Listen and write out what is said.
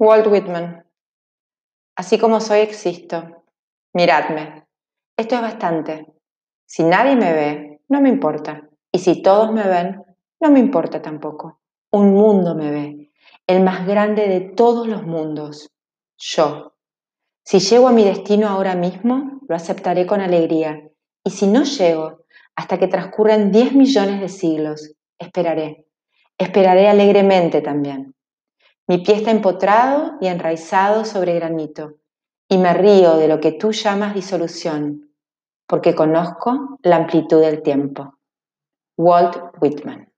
Walt Whitman. Así como soy, existo. Miradme. Esto es bastante. Si nadie me ve, no me importa. Y si todos me ven, no me importa tampoco. Un mundo me ve, el más grande de todos los mundos. Yo. Si llego a mi destino ahora mismo, lo aceptaré con alegría. Y si no llego, hasta que transcurran 10 millones de siglos, esperaré. Esperaré alegremente también. Mi pie está empotrado y enraizado sobre granito, y me río de lo que tú llamas disolución, porque conozco la amplitud del tiempo. Walt Whitman